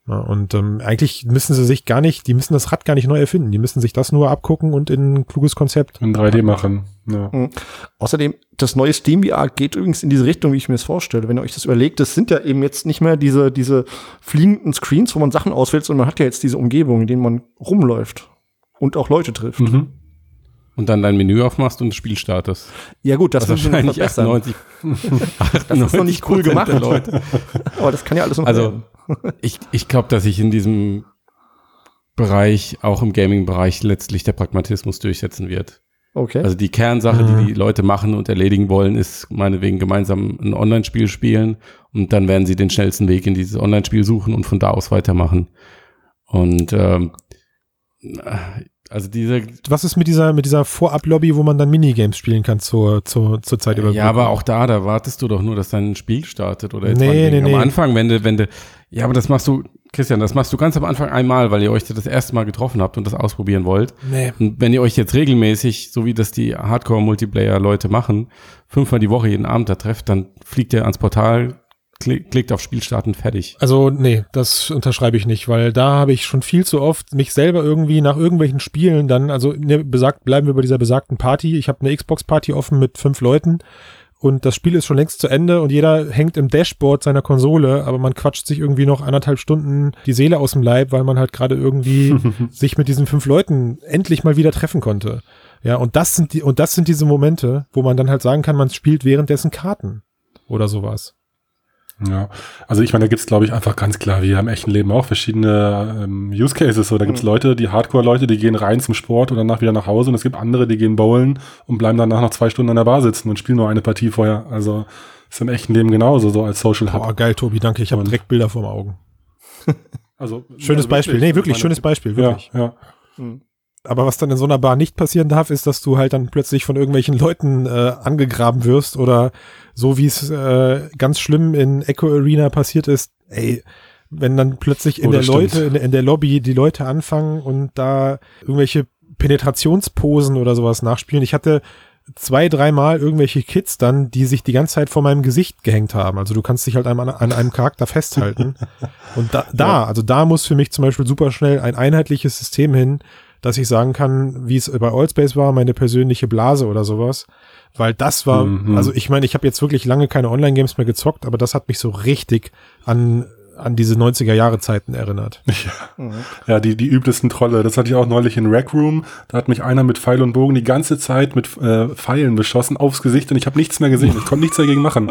Ja, und ähm, eigentlich müssen sie sich gar nicht, die müssen das Rad gar nicht neu erfinden. Die müssen sich das nur abgucken und in ein kluges Konzept. In 3D machen. Ja. Mhm. Außerdem, das neue Steam VR geht übrigens in diese Richtung, wie ich mir das vorstelle. Wenn ihr euch das überlegt, das sind ja eben jetzt nicht mehr diese, diese fliegenden Screens, wo man Sachen auswählt, sondern man hat ja jetzt diese Umgebung, in denen man rumläuft und auch Leute trifft. Mhm. Und dann dein Menü aufmachst und das Spiel startest. Ja gut, das, Das müssen wir wahrscheinlich verbessern. 98, Das ist noch nicht cool 98% gemacht. Leute. Aber das kann ja alles noch Also ich, ich glaube, dass sich in diesem Bereich, auch im Gaming-Bereich, letztlich der Pragmatismus durchsetzen wird. Okay. Also die Kernsache, Mhm. die die Leute machen und erledigen wollen, ist meinetwegen gemeinsam ein Online-Spiel spielen und dann werden sie den schnellsten Weg in dieses Online-Spiel suchen und von da aus weitermachen. Und ähm, also diese Was ist mit dieser, mit dieser Vorab-Lobby, wo man dann Minigames spielen kann zur, zur, zur Zeit über Ja, aber auch da, da wartest du doch nur, dass dein Spiel startet oder jetzt Nee, nee. am Anfang, wenn du, wenn du, ja, aber das machst du, Christian, das machst du ganz am Anfang einmal, weil ihr euch das erste Mal getroffen habt und das ausprobieren wollt. Nee. Und wenn ihr euch jetzt regelmäßig, so wie das die Hardcore-Multiplayer-Leute machen, fünfmal die Woche jeden Abend da trefft, dann fliegt ihr ans Portal, klick, klickt auf Spiel starten, fertig. Also, nee, das unterschreibe ich nicht, weil da habe ich schon viel zu oft mich selber irgendwie nach irgendwelchen Spielen dann, also ne, besagt, bleiben wir bei dieser besagten Party. Ich habe eine Xbox-Party offen mit fünf Leuten und das Spiel ist schon längst zu Ende und jeder hängt im Dashboard seiner Konsole, aber man quatscht sich irgendwie noch anderthalb Stunden die Seele aus dem Leib, weil man halt gerade irgendwie sich mit diesen fünf Leuten endlich mal wieder treffen konnte. Ja, und das sind die, und das sind diese Momente, wo man dann halt sagen kann, man spielt währenddessen Karten oder sowas. Ja, also ich meine, da gibt's glaube ich, einfach ganz klar, wie im echten Leben auch, verschiedene ähm, Use Cases. So, da gibt's Mhm. Leute, die Hardcore-Leute, die gehen rein zum Sport und danach wieder nach Hause. Und es gibt andere, die gehen bowlen und bleiben danach noch zwei Stunden an der Bar sitzen und spielen nur eine Partie vorher. Also ist im echten Leben genauso, so als Social Hub. Boah, geil, Tobi, danke. Ich habe direkt Bilder vor Augen. Also, Schönes also Beispiel. Nee, wirklich, Ich schönes Beispiel, wirklich. Ja, ja. Hm. Aber was dann in so einer Bar nicht passieren darf, ist, dass du halt dann plötzlich von irgendwelchen Leuten äh, angegraben wirst oder so wie es äh, ganz schlimm in Echo Arena passiert ist, ey, wenn dann plötzlich in Oh, der Leute, in, in der Lobby die Leute anfangen und da irgendwelche Penetrationsposen oder sowas nachspielen. Ich hatte zwei, dreimal irgendwelche Kids dann, die sich die ganze Zeit vor meinem Gesicht gehängt haben. Also du kannst dich halt an, an einem Charakter festhalten. Und da, da, also da muss für mich zum Beispiel super schnell ein einheitliches System hin, dass ich sagen kann, wie es bei Allspace war, meine persönliche Blase oder sowas. Weil das war, Mhm. also ich meine, ich habe jetzt wirklich lange keine Online-Games mehr gezockt, aber das hat mich so richtig an, an diese 90er-Jahre-Zeiten erinnert. Mhm. Ja, die, die übelsten Trolle. Das hatte ich auch neulich in Rec Room. Da hat mich einer mit Pfeil und Bogen die ganze Zeit mit äh, Pfeilen beschossen aufs Gesicht und ich habe nichts mehr gesehen. Ich konnte nichts dagegen machen.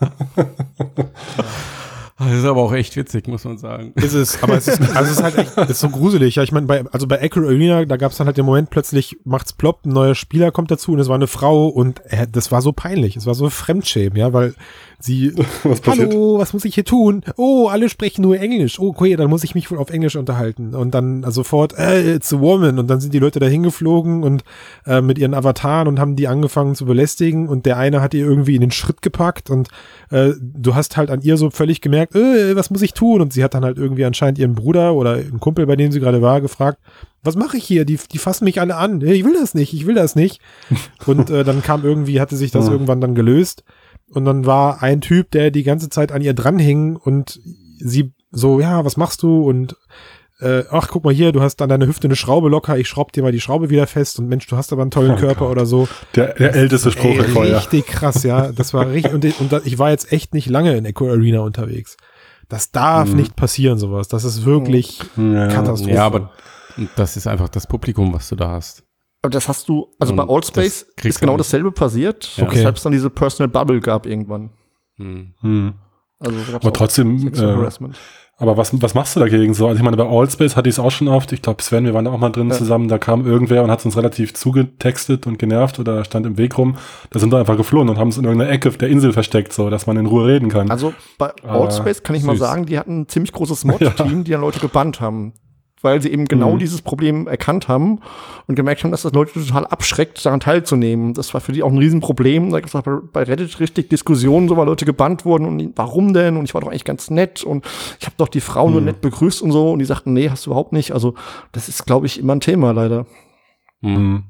Das ist aber auch echt witzig, muss man sagen. Ist es, aber es ist, also es ist halt echt, ist so gruselig. Ja, ich meine, bei, also bei Echo Arena, da gab es dann halt den Moment, plötzlich macht's plopp, ein neuer Spieler kommt dazu und es war eine Frau und äh, das war so peinlich. Es war so Fremdschämen, ja, weil sie, Was passiert? hallo, was muss ich hier tun? Oh, alle sprechen nur Englisch. Oh, okay, dann muss ich mich wohl auf Englisch unterhalten. Und dann äh, sofort, äh, it's a woman. Und dann sind die Leute da hingeflogen und äh, mit ihren Avataren und haben die angefangen zu belästigen und der eine hat ihr irgendwie in den Schritt gepackt und äh, du hast halt an ihr so völlig gemerkt, äh, was muss ich tun? Und sie hat dann halt irgendwie anscheinend ihren Bruder oder einen Kumpel, bei dem sie gerade war, gefragt, was mache ich hier? Die, die fassen mich alle an. Ich will das nicht, ich will das nicht. Und äh, dann kam irgendwie, hatte sich das Ja. irgendwann dann gelöst. Und dann war ein Typ, der die ganze Zeit an ihr dranhing und sie so, ja, was machst du? Und äh, ach, guck mal hier, du hast an deiner Hüfte eine Schraube locker, ich schraub dir mal die Schraube wieder fest und Mensch, du hast aber einen tollen Oh Körper Gott. oder so. Der, der älteste Spruch Ey, im Feuer. richtig krass, ja. Das war richtig, und, und da, ich war jetzt echt nicht lange in Echo Arena unterwegs. Das darf Mhm. nicht passieren, sowas. Das ist wirklich Ja. Katastrophe. Ja, aber das ist einfach das Publikum, was du da hast. Aber das hast du, also Und bei Allspace das kriegst ist genau dasselbe passiert, Ja. Okay. weshalb es dann diese Personal Bubble gab irgendwann. Hm. Hm. Also Aber trotzdem, äh, Harassment. aber was, was machst du dagegen so? Also ich meine, bei Allspace hatte ich es auch schon oft. Ich glaube, Sven, wir waren da auch mal drin Ja. zusammen. Da kam irgendwer und hat uns relativ zugetextet und genervt oder stand im Weg rum. Da sind wir einfach geflohen und haben uns in irgendeiner Ecke der Insel versteckt, so dass man in Ruhe reden kann. Also bei Allspace kann ich mal süß. sagen, die hatten ein ziemlich großes Mod-Team, die dann Leute gebannt haben. Weil sie eben genau Mhm. dieses Problem erkannt haben und gemerkt haben, dass das Leute total abschreckt, daran teilzunehmen. Das war für die auch ein Riesenproblem. Da gab es bei bei Reddit richtig Diskussionen, so weil Leute gebannt wurden und warum denn? Und ich war doch eigentlich ganz nett und ich habe doch die Frau nur Mhm. nett begrüßt und so. Und die sagten, nee, hast du überhaupt nicht. Also das ist, glaube ich, immer ein Thema leider. Hm.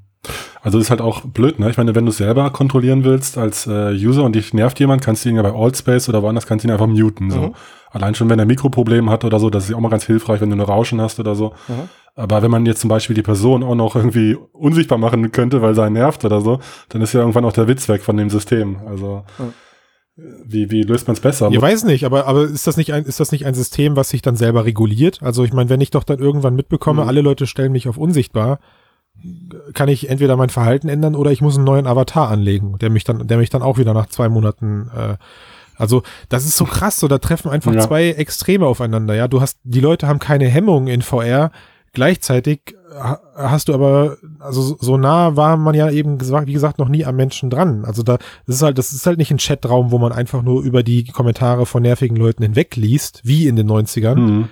Also das ist halt auch blöd, ne? Ich meine, wenn du selber kontrollieren willst als äh, User und dich nervt jemand, kannst du ihn ja bei Allspace oder woanders kannst du ihn einfach muten. So. Mhm. Allein schon, wenn er Mikroprobleme hat oder so, das ist ja auch mal ganz hilfreich, wenn du eine Rauschen hast oder so. Mhm. Aber wenn man jetzt zum Beispiel die Person auch noch irgendwie unsichtbar machen könnte, weil sie einen nervt oder so, dann ist ja irgendwann auch der Witz weg von dem System. Also Mhm. wie, wie löst man es besser? Ich weiß nicht, aber, aber ist das nicht ein, ist das nicht ein System, was sich dann selber reguliert? Also ich meine, wenn ich doch dann irgendwann mitbekomme, Mhm. alle Leute stellen mich auf unsichtbar, kann ich entweder mein Verhalten ändern oder ich muss einen neuen Avatar anlegen, der mich dann, der mich dann auch wieder nach zwei Monaten, äh, also das ist so krass, so da treffen einfach Ja. zwei Extreme aufeinander, ja. Du hast, die Leute haben keine Hemmung in VR, gleichzeitig ha- hast du aber, also so- nah war man ja eben gesagt, wie gesagt, noch nie am Menschen dran. Also da, das ist halt, das ist halt nicht ein Chatraum, wo man einfach nur über die Kommentare von nervigen Leuten hinweg liest, wie in den 90ern, Mhm.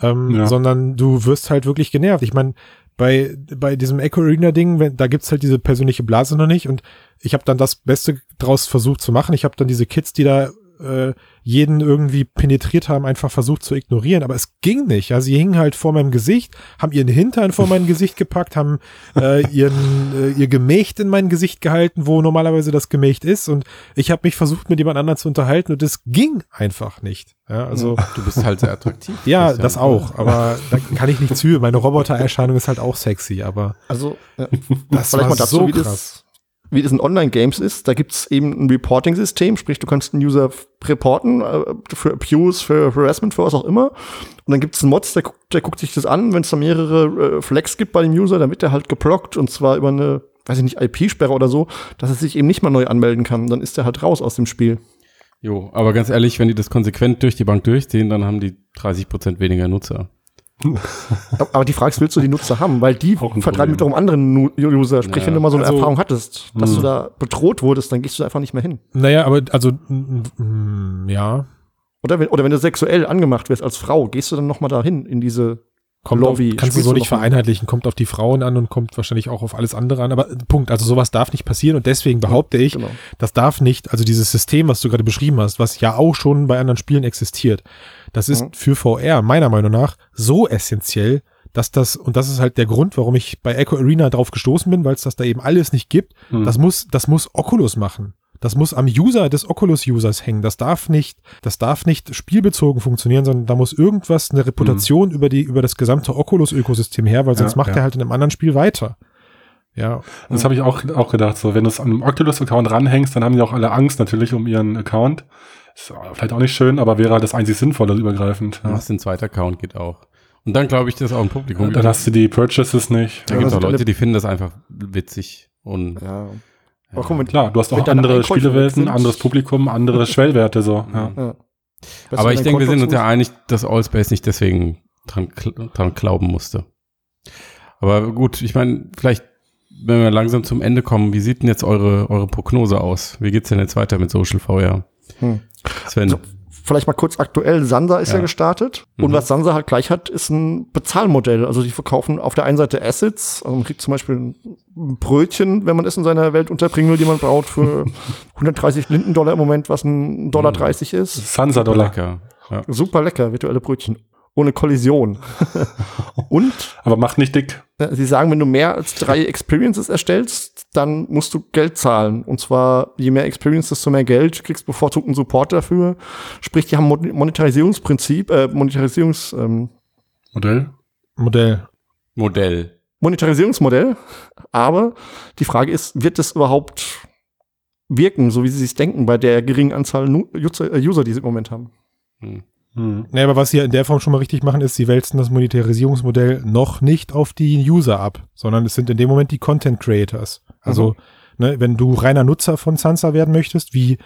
ähm, Ja. sondern du wirst halt wirklich genervt. Ich meine, bei, bei diesem Echo Arena Ding, da gibt's halt diese persönliche Blase noch nicht und ich habe dann das Beste draus versucht zu machen. Ich habe dann diese Kids, die da äh, jeden irgendwie penetriert haben, einfach versucht zu ignorieren, aber es ging nicht. Ja, sie hingen halt vor meinem Gesicht, haben ihren Hintern vor mein Gesicht gepackt, haben äh, ihren äh, ihr Gemächt in mein Gesicht gehalten, wo normalerweise das Gemächt ist und ich habe mich versucht mit jemand anderem zu unterhalten und es ging einfach nicht. Ja, also Du bist halt sehr attraktiv. ja, Christian. das auch, aber da kann ich nichts für. Meine Robotererscheinung ist halt auch sexy, aber Also, ja. das Vielleicht war mal dazu, so wie krass. Wie das in Online-Games ist. Da gibt's eben ein Reporting-System, sprich, du kannst einen User reporten äh, für Abuse, für Harassment, für was auch immer. Und dann gibt's einen Mods, der, guckt- der guckt sich das an. Wenn es da mehrere äh, Flags gibt bei dem User, dann wird der halt geblockt und zwar über eine, weiß ich nicht, IP-Sperre oder so, dass er sich eben nicht mal neu anmelden kann. Dann ist er halt raus aus dem Spiel. Jo, aber ganz ehrlich, wenn die das konsequent durch die Bank durchziehen, dann haben die 30 Prozent weniger Nutzer. Aber- die Frage ist, willst du die Nutzer haben? Weil die vertreiben wiederum anderen User. Sprich, Ja. wenn du mal so eine Also- Erfahrung hattest, dass Mhm. du da bedroht wurdest, dann gehst du einfach nicht mehr hin. Naja, aber also, mm, ja, Oder wenn, oder wenn du sexuell angemacht wirst als Frau, gehst du dann noch mal dahin in diese kommt auf, Lobby? kannst du so nicht vereinheitlichen, kommt auf die Frauen an und kommt wahrscheinlich auch auf alles andere an, aber äh, Punkt, also sowas darf nicht passieren und deswegen behaupte ich, Genau. das darf nicht, also dieses System, was du gerade beschrieben hast, was ja auch schon bei anderen Spielen existiert, das ist Mhm. für VR meiner Meinung nach so essentiell, dass das, und das ist halt der Grund, warum ich bei Echo Arena drauf gestoßen bin, weil es das da eben alles nicht gibt, Mhm. das muss, das muss Oculus machen. Das muss am User des Oculus-Users hängen. Das darf nicht, das darf nicht spielbezogen funktionieren, sondern da muss irgendwas, eine Reputation über die, über das gesamte Oculus-Ökosystem her, weil Ja, sonst macht ja. er halt in einem anderen Spiel weiter. Ja, Das habe ich auch, auch gedacht. So, wenn du es an einem Oculus-Account ranhängst, dann haben die auch alle Angst natürlich um ihren Account. Ist vielleicht auch nicht schön, aber wäre halt das einzig Sinnvolle übergreifend. Du Ja. hast den zweiten Account, geht auch. Und dann glaube ich, das ist auch ein Publikum. Dann hast du die Purchases nicht. da Ja, gibt es auch sind Leute, die finden das einfach witzig. Und Ja. Aber guck mal, Klar, du hast auch andere Spielewelten, anderes Publikum, andere Schwellwerte so. Ja. Ja. Aber ich denke, wir sind uns ja einig, dass Allspace nicht deswegen dran, dran glauben musste. Aber gut, ich meine, vielleicht, wenn wir langsam zum Ende kommen, wie sieht denn jetzt eure, eure Prognose aus? Wie geht's denn jetzt weiter mit Social VR? Hm. Sven, Also, Vielleicht mal kurz aktuell, Sansa ist ja, Ja. gestartet. Und Mhm. was Sansa halt gleich hat, ist ein Bezahlmodell. Also die verkaufen auf der einen Seite Assets, also man kriegt zum Beispiel ein Brötchen, wenn man es in seiner Welt unterbringen will, die man braucht, für 130 Lindendollar im Moment, was ein Dollar 30 ist. Sansa-Dollar. Super lecker, virtuelle Brötchen. Ohne Kollision. Und Aber macht nicht dick. sie sagen, wenn du mehr als drei Experiences erstellst, dann musst du Geld zahlen. Und zwar, je mehr Experiences, desto mehr Geld, kriegst bevorzugten Support dafür. Sprich, die haben Mon Monetarisierungsprinzip, äh, Monetarisierungs, ähm, Modell. Modell. Modell. Monetarisierungsmodell. Aber die Frage ist, wird das überhaupt wirken, so wie sie sich denken, bei der geringen Anzahl Nu- User, äh, User, die sie im Moment haben? Hm. Hm. Nee, aber was sie in der Form schon mal richtig machen, ist, sie wälzen das Monetarisierungsmodell noch nicht auf die User ab, sondern es sind in dem Moment die Content Creators. Also, ne, wenn du reiner Nutzer von Sansa werden möchtest, wie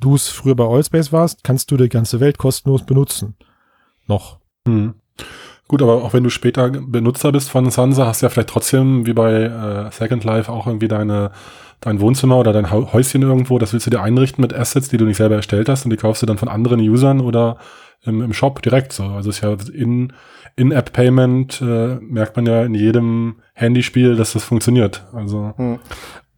du es früher bei Allspace warst, kannst du die ganze Welt kostenlos benutzen. Noch. Hm. Gut, aber auch wenn du später Benutzer bist von Sansa, hast du ja vielleicht trotzdem, wie bei äh, Second Life, auch irgendwie deine, dein Wohnzimmer oder dein Häuschen irgendwo. Das willst du dir einrichten mit Assets, die du nicht selber erstellt hast und die kaufst du dann von anderen Usern oder im, im Shop direkt so. Also ist ja in, In-App-Payment äh, merkt man ja in jedem Handyspiel, dass das funktioniert. Also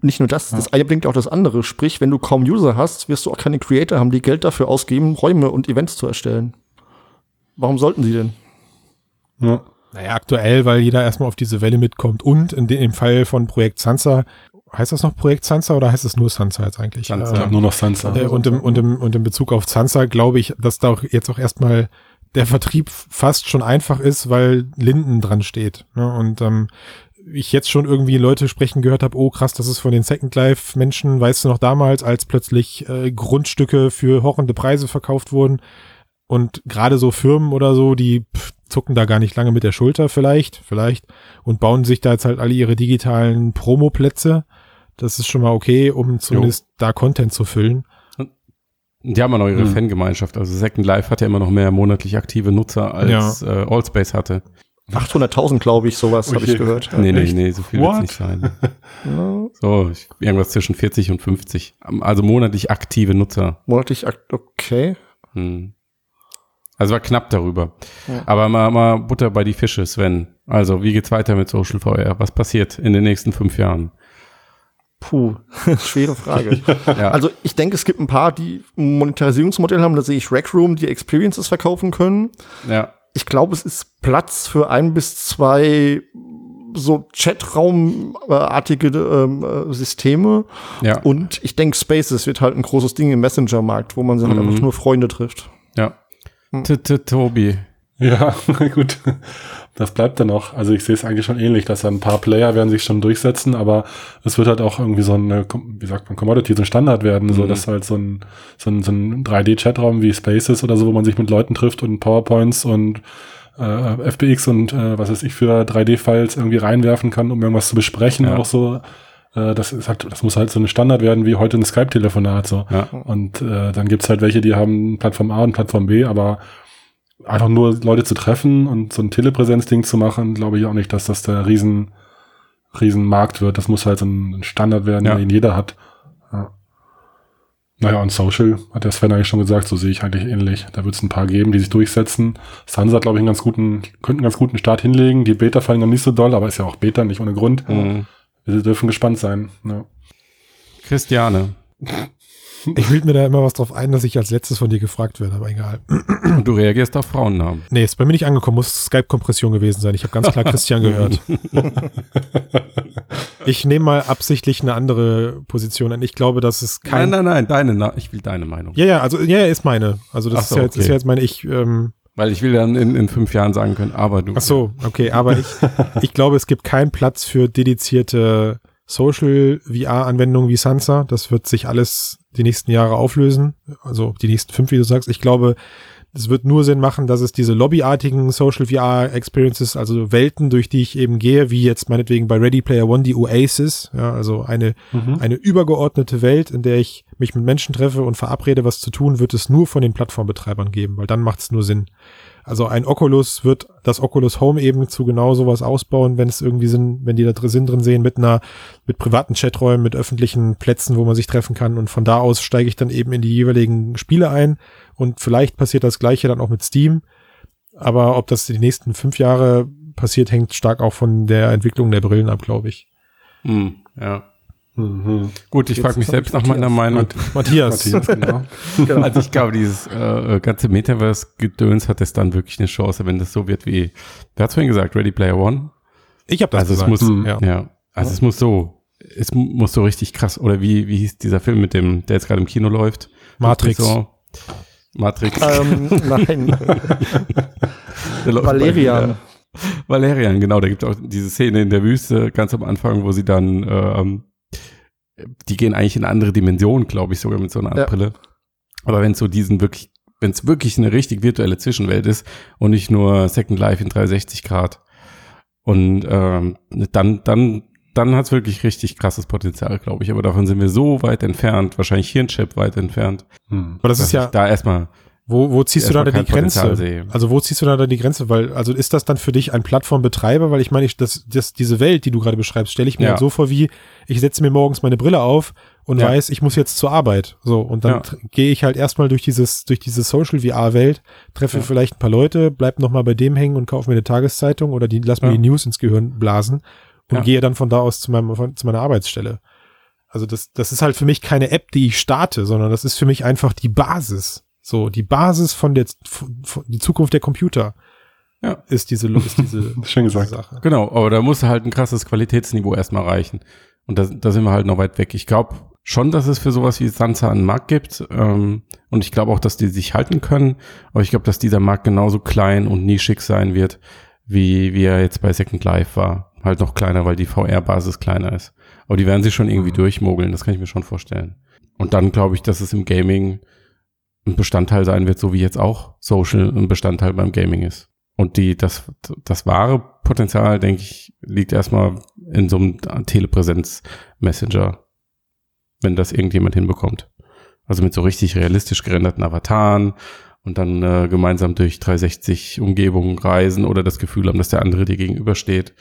Nicht nur das, das eine bringt auch das andere. Sprich, wenn du kaum User hast, wirst du auch keine Creator haben, die Geld dafür ausgeben, Räume und Events zu erstellen. Warum sollten sie denn? ja. Naja, aktuell, weil jeder erstmal auf diese Welle mitkommt und in dem Fall von Projekt Sansa, heißt das noch Projekt Sansa oder heißt es nur Sansa jetzt eigentlich? Sansa. Ich hab nur noch Sansa. Äh, und, im, und, im, und im Bezug auf Sansa glaube ich, dass da auch jetzt auch erstmal der Vertrieb fast schon einfach ist, weil Linden dran steht. Ne? Und ähm, ich jetzt schon irgendwie Leute sprechen gehört habe, oh krass, das ist von den Second Life Menschen, weißt du noch damals, als plötzlich äh, Grundstücke für horrende Preise verkauft wurden und gerade so Firmen oder so, die pff, zucken da gar nicht lange mit der Schulter vielleicht, vielleicht und bauen sich da jetzt halt alle ihre digitalen Promoplätze. Das ist schon mal okay, um zumindest da Content zu füllen. Die haben ja noch ihre Hm. Fangemeinschaft. Also Second Life hat ja immer noch mehr monatlich aktive Nutzer als äh, Allspace hatte. 800.000, glaube ich, sowas habe ich gehört. nee, nee, echt? nee, so viel wird nicht sein. Ja, So, ich- irgendwas zwischen 40 und 50. Also monatlich aktive Nutzer. monatlich, akt- okay. Hm. Also war knapp darüber. Ja. Aber mal, mal Butter bei die Fische, Sven. Also, wie geht's weiter mit Social VR? Was passiert in den nächsten fünf Jahren? Puh, schwere Frage. Ja, Also ich denke, es gibt ein paar, die ein Monetarisierungsmodell haben. Da sehe ich Rec Room, die Experiences verkaufen können. ja, Ich glaube, es ist Platz für ein bis zwei so Chatraumartige ähm, äh, Systeme. ja, Und ich denke, Spaces wird halt ein großes Ding im Messenger-Markt, wo man sich halt Mhm. einfach nur Freunde trifft. ja. Hm. T- t- Tobi. Ja, gut. Das bleibt dann noch. Also ich sehe es eigentlich schon ähnlich, dass ein paar Player werden sich schon durchsetzen, aber es wird halt auch irgendwie so eine, wie sagt man, Commodity, so ein Standard werden, so Mhm. dass halt so ein, so ein, so ein 3D-Chatraum wie Spaces oder so, wo man sich mit Leuten trifft und PowerPoints und äh, FBX und äh, was weiß ich für 3D-Files irgendwie reinwerfen kann, um irgendwas zu besprechen. Ja. Auch so, äh, das ist halt, das muss halt so ein Standard werden wie heute ein Skype-Telefonat. So. Ja. Und äh, dann gibt's halt welche, die haben Plattform A und Plattform B, aber einfach nur Leute zu treffen und so ein Telepräsenz-Ding zu machen, glaube ich auch nicht, dass das der riesen, riesen Markt wird. Das muss halt so ein Standard werden, Ja. den jeder hat. Ja. Naja, und Social, hat der Sven eigentlich schon gesagt, so sehe ich eigentlich ähnlich. Da wird es ein paar geben, die sich durchsetzen. Sansa hat, glaube ich, einen ganz guten, könnte einen ganz guten Start hinlegen. Die Beta fallen noch nicht so doll, aber ist ja auch Beta, nicht ohne Grund. Mhm. Wir dürfen gespannt sein. Ja. Christiane. Ich bild mir da immer was drauf ein, dass ich als letztes von dir gefragt werde, aber egal. Und du reagierst auf Frauennamen. Nee, ist bei mir nicht angekommen, muss Skype-Kompression gewesen sein. Ich habe ganz klar Christian gehört. Ich nehme mal absichtlich eine andere Position an. Ich glaube, dass es kein. nein, nein, nein, deine, Na ich will deine Meinung. Ja, ja, also ja, ist meine. Also das so, ist, ja jetzt, ist okay. ja jetzt meine. Ich ähm, Weil ich will dann in, in fünf Jahren sagen können, aber du. Ach so, okay, aber ich, ich glaube, es gibt keinen Platz für dedizierte Social VR-Anwendungen wie Sansa. Das wird sich alles die nächsten Jahre auflösen. Also die nächsten fünf, wie du sagst. Ich glaube, es wird nur Sinn machen, dass es diese lobbyartigen Social VR Experiences, also Welten, durch die ich eben gehe, wie jetzt meinetwegen bei Ready Player One die Oasis, ja, also eine, Mhm. eine übergeordnete Welt, in der ich mich mit Menschen treffe und verabrede, was zu tun, wird es nur von den Plattformbetreibern geben, weil dann macht es nur Sinn. Also ein Oculus wird das Oculus Home eben zu genau sowas ausbauen, wenn es irgendwie Sinn, wenn die da drin Sinn drin sehen, mit einer, mit privaten Chaträumen, mit öffentlichen Plätzen, wo man sich treffen kann. Und von da aus steige ich dann eben in die jeweiligen Spiele ein. Und vielleicht passiert das Gleiche dann auch mit Steam. Aber ob das die nächsten fünf Jahre passiert, hängt stark auch von der Entwicklung der Brillen ab, glaube ich. Hm, ja. Mhm. Gut, ich frage mich selbst nach meiner. Meinung. Matthias. Matthias, genau. Genau. Also ich glaube, dieses äh, äh, ganze Metaverse-Gedöns hat es dann wirklich eine Chance, wenn das so wird wie, wer hat vorhin gesagt, Ready Player One? Ich habe das Also es gesagt. muss, Hm. ja. ja, also es muss so, es mu- muss so richtig krass, oder wie, wie hieß dieser Film mit dem, der jetzt gerade im Kino läuft? Matrix. Matrix. ähm, nein, Valerian. Valerian, genau, da gibt es auch diese Szene in der Wüste ganz am Anfang, wo sie dann, ähm, die gehen eigentlich in eine andere Dimension, glaube ich, sogar mit so einer Art Ja. Brille. Aber wenn es so diesen wirklich, wenn es wirklich eine richtig virtuelle Zwischenwelt ist und nicht nur Second Life in 360 Grad und ähm, dann, dann, dann hat es wirklich richtig krasses Potenzial, glaube ich. Aber davon sind wir so weit entfernt, wahrscheinlich Hirnchip weit entfernt. Hm. Aber das ist ja, da erstmal Wo, wo ziehst du da denn die Grenze? sehe. Also wo ziehst du da dann die Grenze? Weil, also ist das dann für dich ein Plattformbetreiber? Weil ich meine, ich, das, das, diese Welt, die du gerade beschreibst, stelle ich mir Ja. halt so vor, wie ich setze mir morgens meine Brille auf und Ja. weiß, ich muss jetzt zur Arbeit. So, und dann gehe ich halt erstmal durch dieses, durch diese Social VR-Welt, treffe vielleicht ein paar Leute, bleib nochmal bei dem hängen und kaufe mir eine Tageszeitung oder die, lass mir die News ins Gehirn blasen und gehe dann von da aus zu, meinem, von, zu meiner Arbeitsstelle. Also das, das ist halt für mich keine App, die ich starte, sondern das ist für mich einfach die Basis. So, die Basis von der, von, von die Zukunft der Computer. Ja. ist diese, ist diese, Schön gesagt. diese Sache. Genau, aber da muss halt ein krasses Qualitätsniveau erstmal reichen. Und da, da sind wir halt noch weit weg. Ich glaube schon, dass es für sowas wie Sansa einen Markt gibt. Ähm, und ich glaube auch, dass die sich halten können. Aber ich glaube, dass dieser Markt genauso klein und nischig sein wird, wie, wie er jetzt bei Second Life war. Halt noch kleiner, weil die VR-Basis kleiner ist. Aber die werden sich schon irgendwie durchmogeln, das kann ich mir schon vorstellen. Und dann glaube ich, dass es im Gaming ein Bestandteil sein wird, so wie jetzt auch Social ein Bestandteil beim Gaming ist. Und die, das, das wahre Potenzial, denke ich, liegt erstmal in so einem Telepräsenz-Messenger, wenn das irgendjemand hinbekommt. Also mit so richtig realistisch gerenderten Avataren und dann äh, gemeinsam durch 360 Umgebungen reisen oder das Gefühl haben, dass der andere dir gegenübersteht,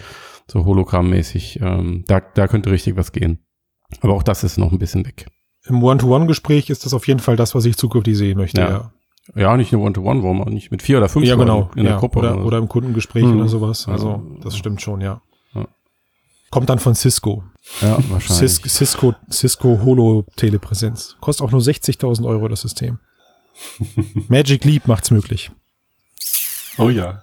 so hologrammmäßig. Ähm, da, da könnte richtig was gehen. Aber auch das ist noch ein bisschen weg. Im One-to-One-Gespräch ist das auf jeden Fall das, was ich zukünftig sehen möchte, Ja. ja. Ja, nicht nur One-to-One, warum auch nicht mit vier oder fünf Ja, genau. in ja. der Gruppe. oder, so. oder im Kundengespräch Mhm. oder sowas. Also, Ja. das stimmt schon, ja. Ja. Kommt dann von Cisco. ja, wahrscheinlich. Cis Cisco, Cisco Holo Telepräsenz. Kostet auch nur 60.000 Euro das System. Magic Leap macht's möglich. Oh ja.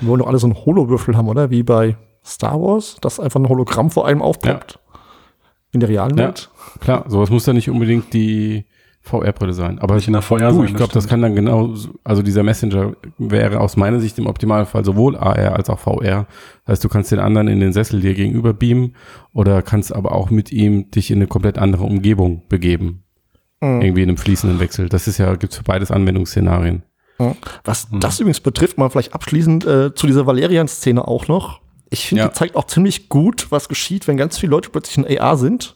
Wir wollen doch alle so einen Holowürfel haben, oder? Wie bei Star Wars, dass einfach ein Hologramm vor einem aufpoppt. In der realen Ja. Welt. Klar, sowas muss ja nicht unbedingt die VR-Brille sein. Aber Nicht in der VR du, ich glaube, das kann dann genau, also dieser Messenger wäre aus meiner Sicht im Optimalfall sowohl AR als auch VR. Das heißt, du kannst den anderen in den Sessel dir gegenüber beamen oder kannst aber auch mit ihm dich in eine komplett andere Umgebung begeben. Mhm. Irgendwie in einem fließenden Wechsel. Das ist ja, gibt's für beides Anwendungsszenarien. Was das übrigens betrifft, mal vielleicht abschließend äh, zu dieser Valerian-Szene auch noch. Ich finde, Ja. die zeigt auch ziemlich gut, was geschieht, wenn ganz viele Leute plötzlich in AR sind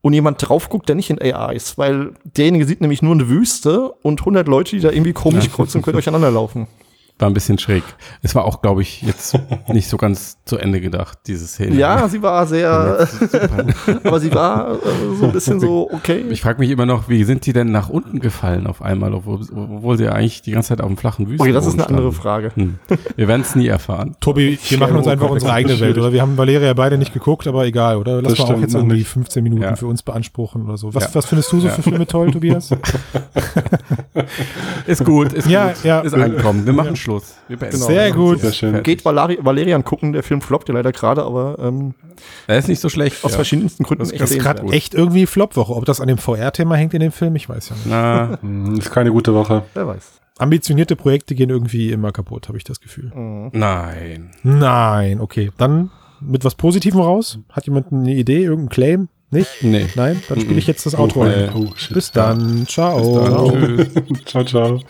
und jemand drauf guckt, der nicht in AR ist. Weil derjenige sieht nämlich nur eine Wüste und 100 Leute, die da irgendwie komisch kreuz und quer durcheinander laufen. War ein bisschen schräg. Es war auch, glaube ich, jetzt nicht so ganz zu Ende gedacht, diese Szene. Ja, sie war sehr, aber sie war äh, so ein bisschen so, okay. Ich frage mich immer noch, wie sind die denn nach unten gefallen auf einmal, obwohl, obwohl sie ja eigentlich die ganze Zeit auf dem flachen Wüsten Okay, das ist eine andere Frage. Hm. Wir werden es nie erfahren. Tobi, wir machen uns einfach unsere eigene Welt, oder? Wir haben Valeria beide nicht geguckt, aber egal, oder? Lass Das mal auch jetzt irgendwie nicht. 15 Minuten Ja. für uns beanspruchen oder so. Was, Ja. was findest du so für Filme toll, Tobias? Ist gut, ist Ja, gut. ja. Ist angekommen. Wir machen Schluss. Wir beenden. Genau. Sehr gut. Sehr schön. Geht Valeri Valerian gucken, der Film floppt ja leider gerade, aber ähm, Er ist nicht so schlecht. aus ja. verschiedensten Gründen Das echt ist gerade echt irgendwie Flopwoche. Ob das an dem VR-Thema hängt in dem Film, ich weiß ja nicht. Na, Ist keine gute Woche. Wer weiß. Ambitionierte Projekte gehen irgendwie immer kaputt, habe ich das Gefühl. Mhm. nein. Nein, okay. Dann mit was Positivem raus. Hat jemand eine Idee, irgendein Claim? Nicht? Nee. Nein? Dann spiele ich jetzt das Outro Oh, ein. Oh. Bis dann. Ciao. Bis dann. Tschüss. ciao, ciao.